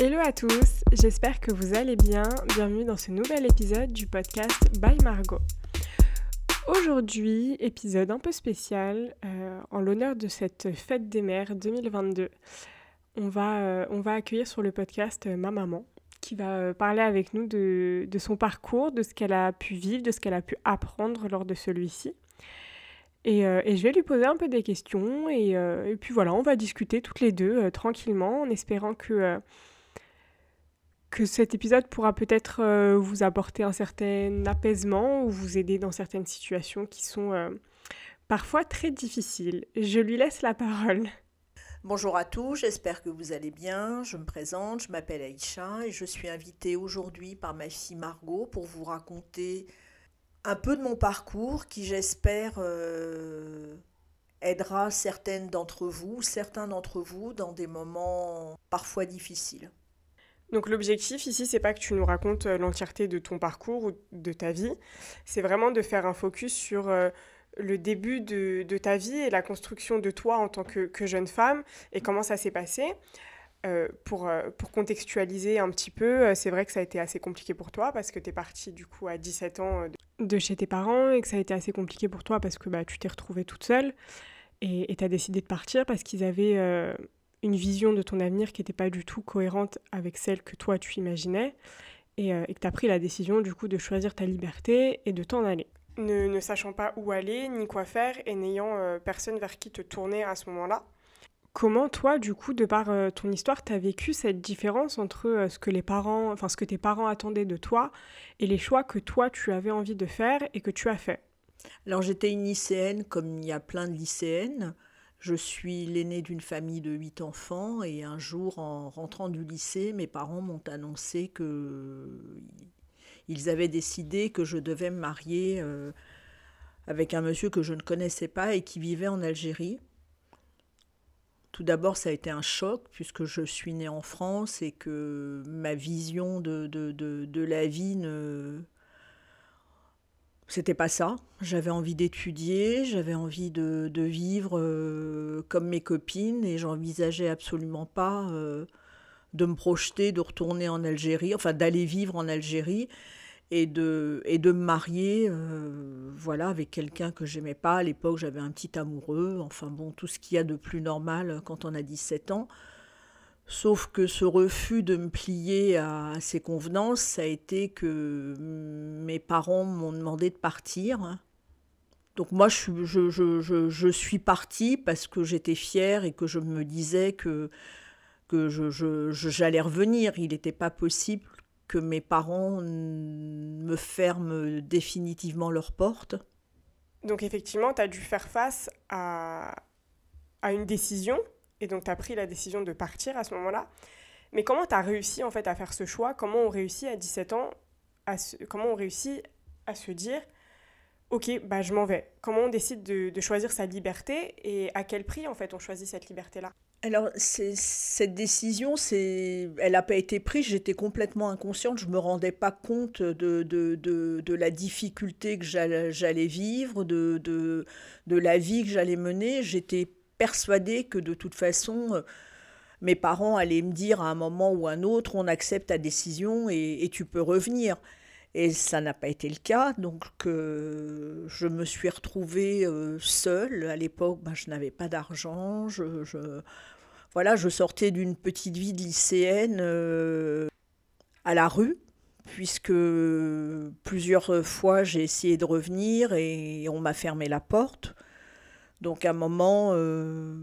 Hello à tous, j'espère que vous allez bien. Bienvenue dans ce nouvel épisode du podcast By Margot. Aujourd'hui, épisode un peu spécial euh, en l'honneur de cette fête des mères 2022. On va, euh, on va accueillir sur le podcast euh, ma maman qui va parler avec nous de, de son parcours, de ce qu'elle a pu vivre, de ce qu'elle a pu apprendre lors de celui-ci. Et, et, je vais lui poser un peu des questions et, et, puis voilà, on va discuter toutes les deux tranquillement en espérant que que cet épisode pourra peut-être euh, vous apporter un certain apaisement ou vous aider dans certaines situations qui sont euh, parfois très difficiles. Je lui laisse la parole. Bonjour à tous, j'espère que vous allez bien. Je me présente, je m'appelle Aïcha et je suis invitée aujourd'hui par ma fille Margot pour vous raconter un peu de mon parcours qui j'espère euh, aidera certaines d'entre vous, certains d'entre vous dans des moments parfois difficiles. Donc l'objectif ici, c'est pas que tu nous racontes euh, l'entièreté de ton parcours ou de ta vie, c'est vraiment de faire un focus sur euh, le début de, ta vie et la construction de toi en tant que, jeune femme et comment ça s'est passé. Euh, pour, pour contextualiser un petit peu, c'est vrai que ça a été assez compliqué pour toi parce que tu es partie du coup à 17 ans de chez tes parents et que ça a été assez compliqué pour toi parce que bah, tu t'es retrouvée toute seule et tu as décidé de partir parce qu'ils avaient une vision de ton avenir qui n'était pas du tout cohérente avec celle que toi tu imaginais et, euh, que tu as pris la décision du coup de choisir ta liberté et de t'en aller. Ne, sachant pas où aller ni quoi faire et n'ayant euh, personne vers qui te tourner à ce moment-là. Comment toi, du coup, de par euh, ton histoire, tu as vécu cette différence entre ce que les parents, enfin ce que tes parents attendaient de toi et les choix que toi tu avais envie de faire et que tu as fait? Alors j'étais une lycéenne comme il y a plein de lycéennes. Je suis l'aînée d'une famille de huit enfants et un jour, en rentrant du lycée, mes parents m'ont annoncé que ils avaient décidé que je devais me marier euh, avec un monsieur que je ne connaissais pas et qui vivait en Algérie. Tout d'abord, ça a été un choc puisque je suis née en France et que ma vision de, de, de la vie ne, c'était pas ça. J'avais envie d'étudier, j'avais envie de, vivre euh, comme mes copines et j'envisageais absolument pas euh, de me projeter, de retourner en Algérie, enfin d'aller vivre en Algérie et de, et de me marier euh, voilà, avec quelqu'un que j'aimais pas. À l'époque, j'avais un petit amoureux, enfin bon, tout ce qu'il y a de plus normal quand on a 17 ans. Sauf que ce refus de me plier à ces convenances, ça a été que mes parents m'ont demandé de partir. Donc moi, je, je, je, je suis partie parce que j'étais fière et que je me disais que, que j'allais revenir. Il n'était pas possible que mes parents me ferment définitivement leurs portes. Donc effectivement, tu as dû faire face à, à une décision et donc, tu as pris la décision de partir à ce moment-là. Mais comment tu as réussi en fait à faire ce choix? Comment on réussit à 17 ans à Comment on réussit à se dire Ok, bah, je m'en vais Comment on décide de, choisir sa liberté et à quel prix en fait on choisit cette liberté-là? Alors, cette décision, elle n'a pas été prise, j'étais complètement inconsciente, je ne me rendais pas compte de, de, de, la difficulté que j'allais vivre, de, de, de la vie que j'allais mener. J'étais persuadée que de toute façon, euh, mes parents allaient me dire à un moment ou à un autre, on accepte ta décision et, tu peux revenir. Et ça n'a pas été le cas, donc euh, je me suis retrouvée euh, seule. À l'époque, ben, je n'avais pas d'argent. Je, voilà, je sortais d'une petite vie de lycéenne à la rue, puisque plusieurs fois j'ai essayé de revenir et on m'a fermé la porte. Donc à un moment, euh,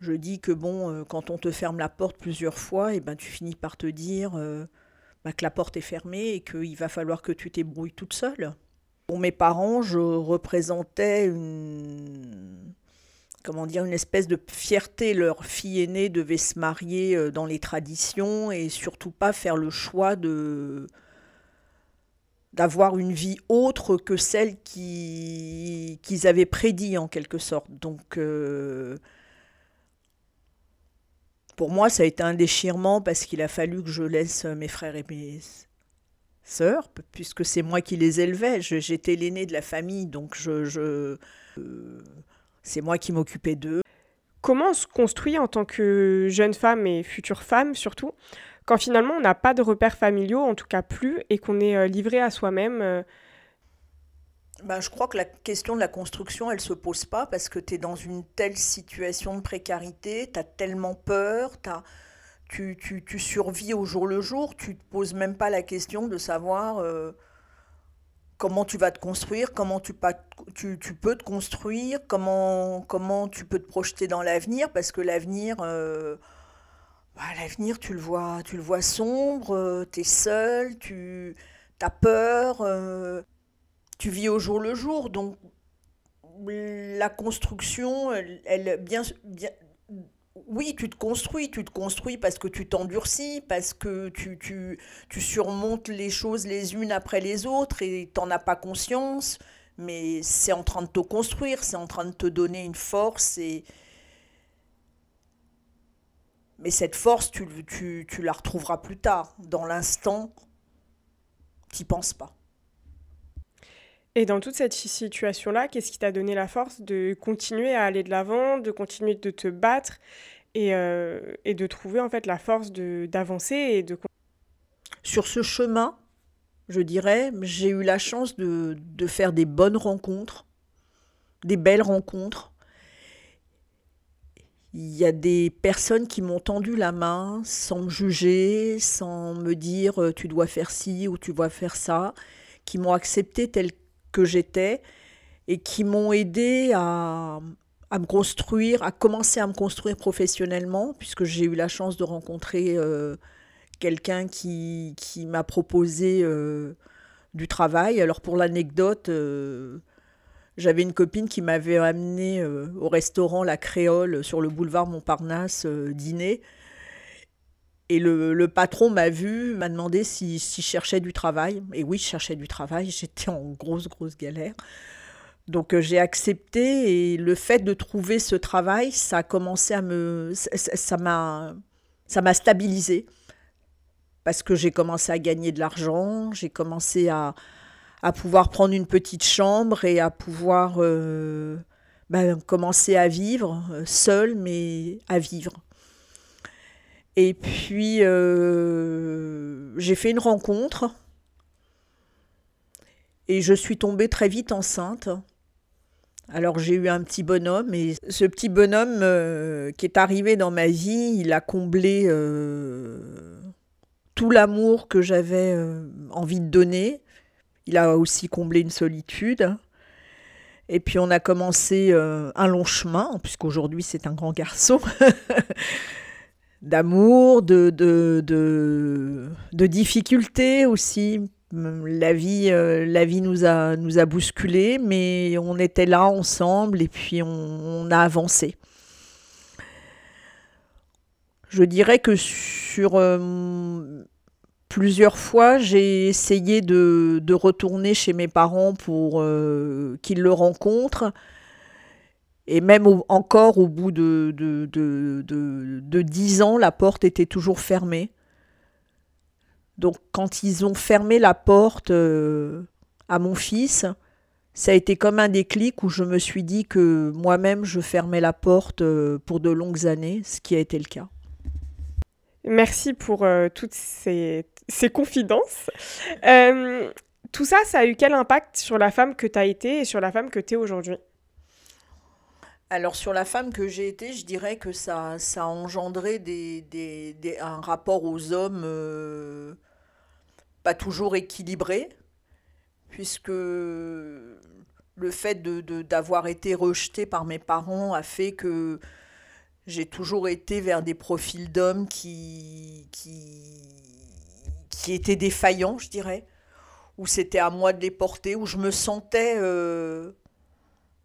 je dis que bon, euh, quand on te ferme la porte plusieurs fois, et eh ben tu finis par te dire euh, bah, que la porte est fermée et qu'il va falloir que tu t'ébrouilles toute seule. Pour mes parents, je représentais une comment dire une espèce de fierté. Leur fille aînée devait se marier dans les traditions et surtout pas faire le choix de d'avoir une vie autre que celle qu'ils avaient prédit en quelque sorte. Donc euh, pour moi, ça a été un déchirement parce qu'il a fallu que je laisse mes frères et mes sœurs, puisque c'est moi qui les élevais. J'étais l'aîné de la famille, donc je euh, c'est moi qui m'occupais d'eux. Comment on se construit en tant que jeune femme et future femme surtout quand finalement on n'a pas de repères familiaux, en tout cas plus, et qu'on est livré à soi-même ben, je crois que la question de la construction, elle ne se pose pas parce que tu es dans une telle situation de précarité, tu as tellement peur, tu, tu, tu, survis au jour le jour, tu ne te poses même pas la question de savoir euh, comment tu vas te construire, comment tu, tu, tu, peux te construire, comment, comment tu peux te projeter dans l'avenir parce que l'avenir... Euh, bah, l'avenir, tu le vois, tu le vois sombre, euh, tu es seul, tu as peur, tu vis au jour le jour. Donc, la construction, elle, bien, bien, oui, tu te construis, tu te construis parce que tu t'endurcis, parce que tu, tu, surmontes les choses les unes après les autres et tu n'en as pas conscience, mais c'est en train de te construire, c'est en train de te donner une force. Et... Mais cette force, tu, tu, tu la retrouveras plus tard. Dans l'instant, tu n'y penses pas. Et dans toute cette situation-là, qu'est-ce qui t'a donné la force de continuer à aller de l'avant, de continuer de te battre et, euh, et de trouver en fait la force d'avancer et de... Sur ce chemin, je dirais, j'ai eu la chance de, de faire des bonnes rencontres, des belles rencontres. Il y a des personnes qui m'ont tendu la main sans me juger, sans me dire euh, tu dois faire ci ou tu dois faire ça, qui m'ont accepté tel que j'étais et qui m'ont aidé à, à, me construire, à commencer à me construire professionnellement, puisque j'ai eu la chance de rencontrer euh, quelqu'un qui, qui m'a proposé euh, du travail. Alors pour l'anecdote, j'avais une copine qui m'avait amené au restaurant La Créole sur le boulevard Montparnasse dîner. Et le, patron m'a vu, m'a demandé si, si, je du travail. Et oui, je cherchais du travail. J'étais en grosse, grosse galère. Donc euh, j'ai accepté et le fait de trouver ce travail, ça a commencé à me... Ça m'a ça m'a stabilisé. Parce que j'ai commencé à gagner de l'argent, j'ai commencé à, à pouvoir prendre une petite chambre et à pouvoir euh, ben, commencer à vivre, euh, seul, mais à vivre. Et puis, euh, j'ai fait une rencontre et je suis tombée très vite enceinte. Alors j'ai eu un petit bonhomme et ce petit bonhomme qui est arrivé dans ma vie, il a comblé tout l'amour que j'avais envie de donner. Il a aussi comblé une solitude. Et puis on a commencé un long chemin, puisqu'aujourd'hui c'est un grand garçon. d'amour, de, difficultés aussi. La vie, euh, nous a, nous bousculés, mais on était là ensemble et puis on, a avancé. Je dirais que sur euh, plusieurs fois, j'ai essayé de, retourner chez mes parents pour euh, qu'ils le rencontrent. Et même encore au bout de, de, de, 10 ans, la porte était toujours fermée. Donc quand ils ont fermé la porte euh, à mon fils, ça a été comme un déclic où je me suis dit que moi-même, je fermais la porte euh, pour de longues années, ce qui a été le cas. Merci pour toutes ces, ces confidences. tout ça, ça a eu quel impact sur la femme que tu as été et sur la femme que tu es aujourd'hui? Alors sur la femme que j'ai été, je dirais que ça, ça a engendré des, un rapport aux hommes euh, pas toujours équilibré, puisque le fait de, d'avoir été rejetée par mes parents a fait que j'ai toujours été vers des profils d'hommes qui, qui, qui étaient défaillants, je dirais, où c'était à moi de les porter, où je me sentais... Euh,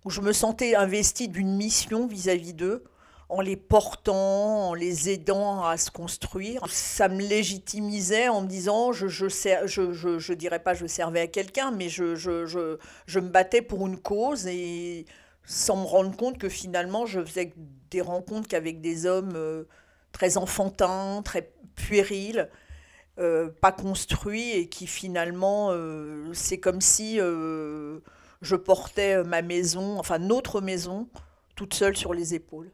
où je me sentais investie d'une mission vis-à-vis d'eux, en les portant, en les aidant à se construire. Ça me légitimisait en me disant, je je, je, je, je dirais pas je servais à quelqu'un, mais je, je, me battais pour une cause et sans me rendre compte que finalement je faisais des rencontres qu'avec des hommes euh, très enfantins, très puérils. Euh, pas construits et qui finalement, euh, c'est comme si je portais euh, ma maison, enfin notre maison, toute seule sur les épaules.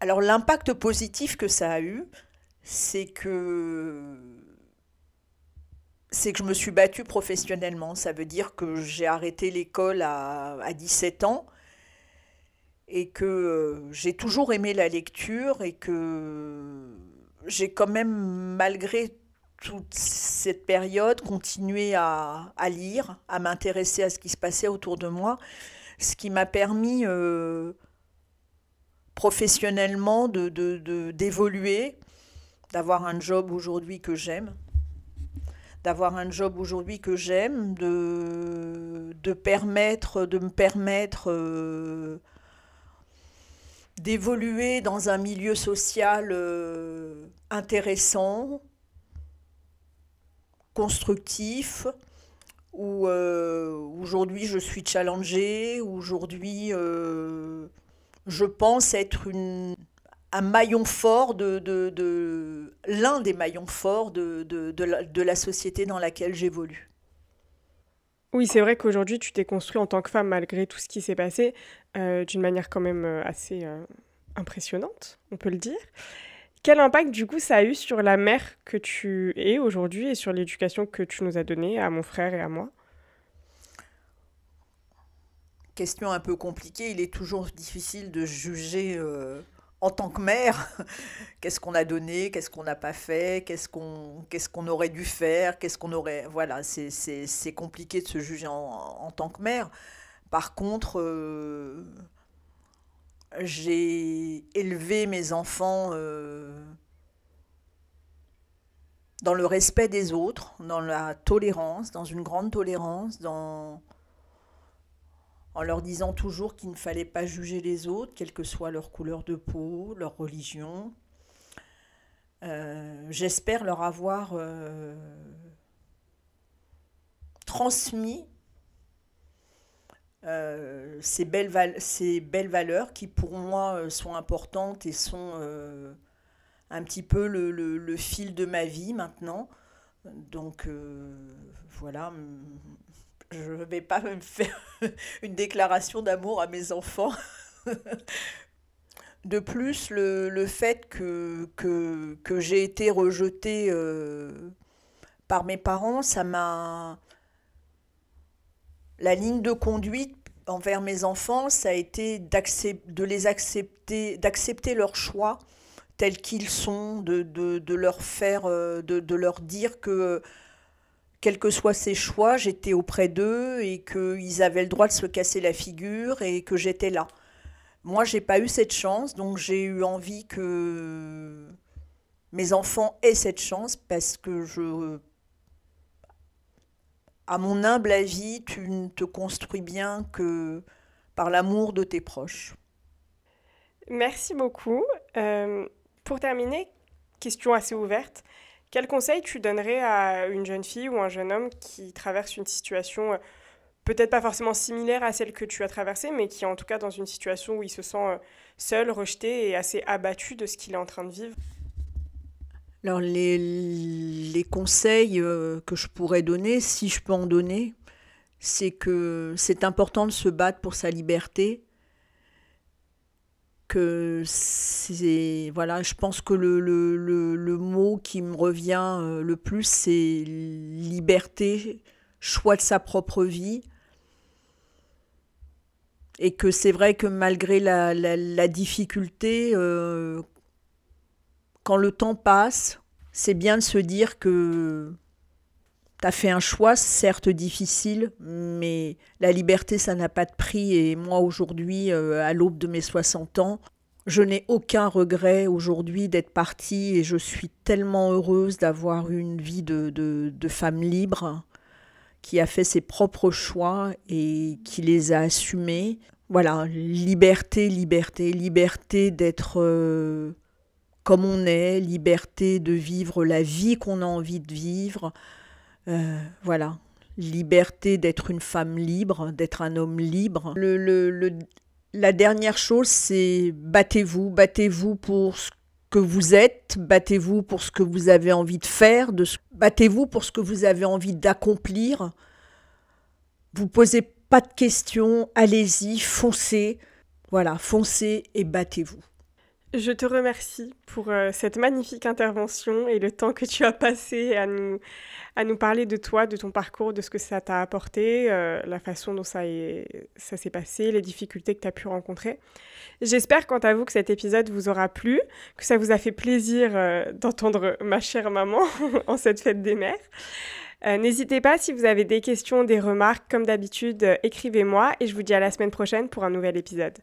Alors l'impact positif que ça a eu, c'est que c'est que je me suis battue professionnellement. Ça veut dire que j'ai arrêté l'école à, à 17 ans et que euh, j'ai toujours aimé la lecture et que j'ai quand même, malgré toute cette période, continué à, lire, à m'intéresser à ce qui se passait autour de moi, ce qui m'a permis euh, professionnellement de, d'évoluer, d'avoir un job aujourd'hui que j'aime d'avoir un job aujourd'hui que j'aime, de, de, de me permettre euh, d'évoluer dans un milieu social euh, intéressant, constructif, où euh, aujourd'hui je suis challengée, aujourd'hui je pense être une, un maillon fort de, de, l'un des maillons forts de, de, de la société dans laquelle j'évolue. Oui, c'est vrai qu'aujourd'hui, tu t'es construit en tant que femme malgré tout ce qui s'est passé, euh, d'une manière quand même euh, assez euh, impressionnante, on peut le dire. Quel impact, du coup, ça a eu sur la mère que tu es aujourd'hui et sur l'éducation que tu nous as donnée à mon frère et à moi? Question un peu compliquée, il est toujours difficile de juger en tant que mère, qu'est-ce qu'on a donné, qu'est-ce qu'on n'a pas fait, qu'est-ce qu'on aurait dû faire, qu'est-ce qu'on aurait... Voilà, c'est compliqué de se juger en, tant que mère. Par contre, euh, j'ai élevé mes enfants euh, dans le respect des autres, dans la tolérance, dans une grande tolérance, dans en leur disant toujours qu'il ne fallait pas juger les autres, quelle que soit leur couleur de peau, leur religion. Euh, j'espère leur avoir euh, transmis euh, ces, belles valeurs qui pour moi sont importantes et sont un petit peu le, le, fil de ma vie maintenant. Donc voilà, je ne vais pas me faire une déclaration d'amour à mes enfants. De plus, le, le fait que, que, que j'ai été rejetée euh, par mes parents, ça m'a... La ligne de conduite envers mes enfants, ça a été de les accepter, d'accepter leur choix tels qu'ils sont, de, de, de leur faire, euh, de, de, leur dire que quels que soient ses choix, j'étais auprès d'eux et qu'ils avaient le droit de se casser la figure et que j'étais là. Moi, j'ai pas eu cette chance, donc j'ai eu envie que mes enfants aient cette chance parce que je. À mon humble avis, tu ne te construis bien que par l'amour de tes proches. Merci beaucoup. Euh, pour terminer, question assez ouverte. Quel conseil tu donnerais à une jeune fille ou un jeune homme qui traverse une situation euh, peut-être pas forcément similaire à celle que tu as traversée, mais qui est en tout cas dans une situation où il se sent euh, seul, rejeté et assez abattu de ce qu'il est en train de vivre? Alors les, les conseils euh, que je pourrais donner, si je peux en donner, c'est que c'est important de se battre pour sa liberté, que c'est voilà je pense que le, le, le, mot qui me revient euh, le plus c'est liberté choix de sa propre vie. Et que c'est vrai que malgré la, la, difficulté euh, quand le temps passe c'est bien de se dire que tu as fait un choix, certes difficile, mais la liberté, ça n'a pas de prix. Et moi, aujourd'hui, euh, à l'aube de mes 60 ans, je n'ai aucun regret aujourd'hui d'être partie et je suis tellement heureuse d'avoir une vie de, de, femme libre qui a fait ses propres choix et qui les a assumés. Voilà, liberté, liberté, liberté d'être euh, comme on est, liberté de vivre la vie qu'on a envie de vivre, euh, voilà, liberté d'être une femme libre, d'être un homme libre. La dernière chose, c'est battez-vous, battez-vous pour ce que vous êtes, battez-vous pour ce que vous avez envie de faire, battez-vous pour ce que vous avez envie d'accomplir. Vous posez pas de questions, allez-y, foncez. Voilà, foncez et battez-vous. Je te remercie pour euh, cette magnifique intervention et le temps que tu as passé à nous, à nous parler de toi, de ton parcours, de ce que ça t'a apporté, euh, la façon dont ça, s'est passé, les difficultés que tu as pu rencontrer. J'espère quant à vous que cet épisode vous aura plu, que ça vous a fait plaisir euh, d'entendre ma chère maman en cette fête des mères. N'hésitez pas si vous avez des questions, des remarques, comme d'habitude, écrivez-moi et je vous dis à la semaine prochaine pour un nouvel épisode.